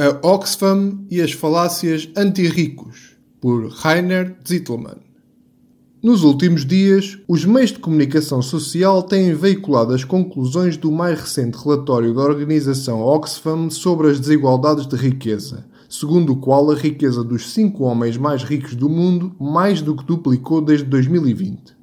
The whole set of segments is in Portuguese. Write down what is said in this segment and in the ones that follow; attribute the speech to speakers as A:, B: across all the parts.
A: A Oxfam e as falácias anti-ricos, por Rainer Zittelmann. Nos últimos dias, os meios de comunicação social têm veiculado as conclusões do mais recente relatório da organização Oxfam sobre as desigualdades de riqueza, segundo o qual a riqueza dos cinco homens mais ricos do mundo mais do que duplicou desde 2020.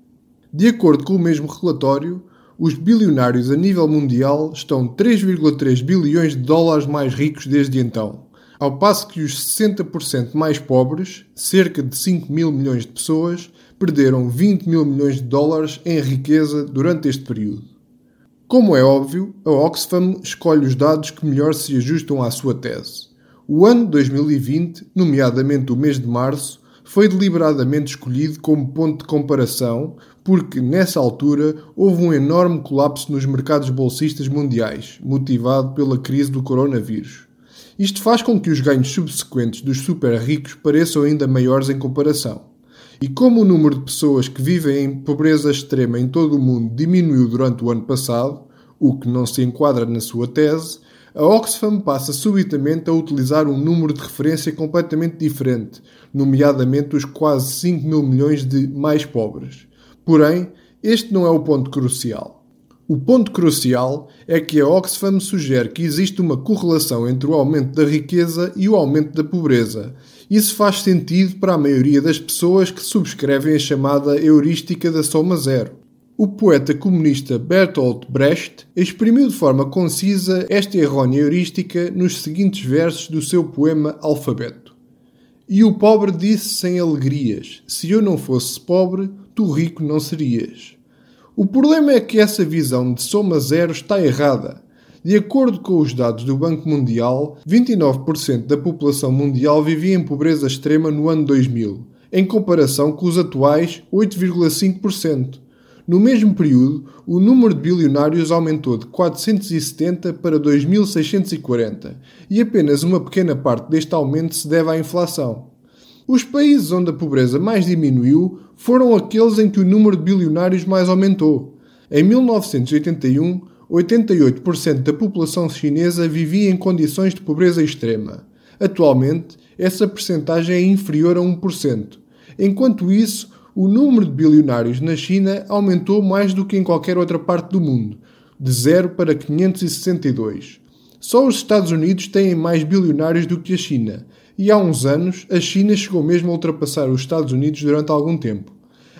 A: De acordo com o mesmo relatório, os bilionários a nível mundial estão 3,3 bilhões de dólares mais ricos desde então, ao passo que os 60% mais pobres, cerca de 5 mil milhões de pessoas, perderam 20 mil milhões de dólares em riqueza durante este período. Como é óbvio, a Oxfam escolhe os dados que melhor se ajustam à sua tese. O ano 2020, nomeadamente o mês de março, foi deliberadamente escolhido como ponto de comparação porque, nessa altura, houve um enorme colapso nos mercados bolsistas mundiais, motivado pela crise do coronavírus. Isto faz com que os ganhos subsequentes dos super ricos pareçam ainda maiores em comparação. E como o número de pessoas que vivem em pobreza extrema em todo o mundo diminuiu durante o ano passado, o que não se enquadra na sua tese, a Oxfam passa subitamente a utilizar um número de referência completamente diferente, nomeadamente os quase 5 mil milhões de mais pobres. Porém, este não é o ponto crucial. O ponto crucial é que a Oxfam sugere que existe uma correlação entre o aumento da riqueza e o aumento da pobreza. Isso faz sentido para a maioria das pessoas que subscrevem a chamada heurística da soma zero. O poeta comunista Bertolt Brecht exprimiu de forma concisa esta errônea heurística nos seguintes versos do seu poema Alfabeto. E o pobre disse sem alegrias: Se eu não fosse pobre, tu rico não serias. O problema é que essa visão de soma zero está errada. De acordo com os dados do Banco Mundial, 29% da população mundial vivia em pobreza extrema no ano 2000, em comparação com os atuais 8,5%. No mesmo período, o número de bilionários aumentou de 470 para 2.640, e apenas uma pequena parte deste aumento se deve à inflação. Os países onde a pobreza mais diminuiu foram aqueles em que o número de bilionários mais aumentou. Em 1981, 88% da população chinesa vivia em condições de pobreza extrema. Atualmente, essa percentagem é inferior a 1%. Enquanto isso, o número de bilionários na China aumentou mais do que em qualquer outra parte do mundo, de 0 para 562. Só os Estados Unidos têm mais bilionários do que a China, e há uns anos a China chegou mesmo a ultrapassar os Estados Unidos durante algum tempo.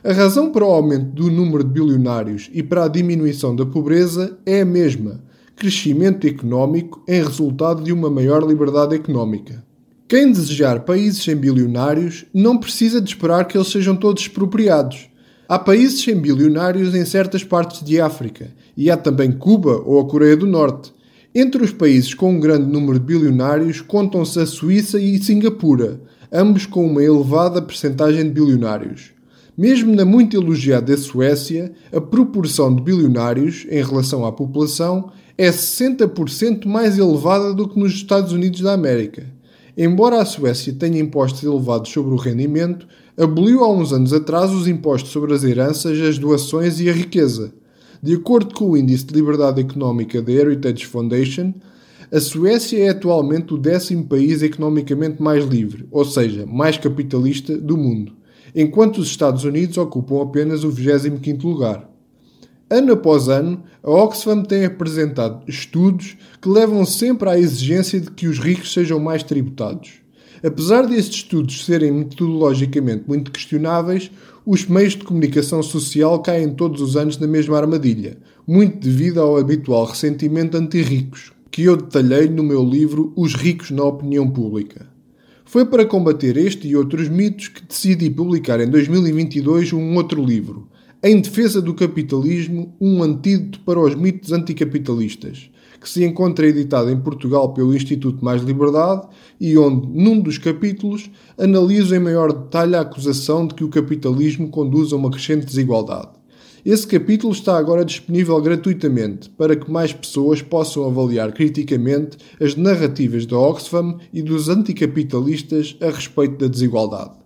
A: A razão para o aumento do número de bilionários e para a diminuição da pobreza é a mesma: crescimento económico em resultado de uma maior liberdade económica. Quem desejar países sem bilionários não precisa de esperar que eles sejam todos expropriados. Há países sem bilionários em certas partes de África e há também Cuba ou a Coreia do Norte. Entre os países com um grande número de bilionários contam-se a Suíça e Singapura, ambos com uma elevada percentagem de bilionários. Mesmo na muito elogiada Suécia, a proporção de bilionários em relação à população é 60% mais elevada do que nos Estados Unidos da América. Embora a Suécia tenha impostos elevados sobre o rendimento, aboliu há uns anos atrás os impostos sobre as heranças, as doações e a riqueza. De acordo com o Índice de Liberdade Económica da Heritage Foundation, a Suécia é atualmente o décimo país economicamente mais livre, ou seja, mais capitalista, do mundo, enquanto os Estados Unidos ocupam apenas o 25º lugar. Ano após ano, a Oxfam tem apresentado estudos que levam sempre à exigência de que os ricos sejam mais tributados. Apesar destes estudos serem metodologicamente muito questionáveis, os meios de comunicação social caem todos os anos na mesma armadilha, muito devido ao habitual ressentimento anti-ricos, que eu detalhei no meu livro Os Ricos na Opinião Pública. Foi para combater este e outros mitos que decidi publicar em 2022 um outro livro, Em Defesa do Capitalismo, um antídoto para os mitos anticapitalistas, que se encontra editado em Portugal pelo Instituto Mais Liberdade e onde, num dos capítulos, analiso em maior detalhe a acusação de que o capitalismo conduz a uma crescente desigualdade. Esse capítulo está agora disponível gratuitamente para que mais pessoas possam avaliar criticamente as narrativas da Oxfam e dos anticapitalistas a respeito da desigualdade.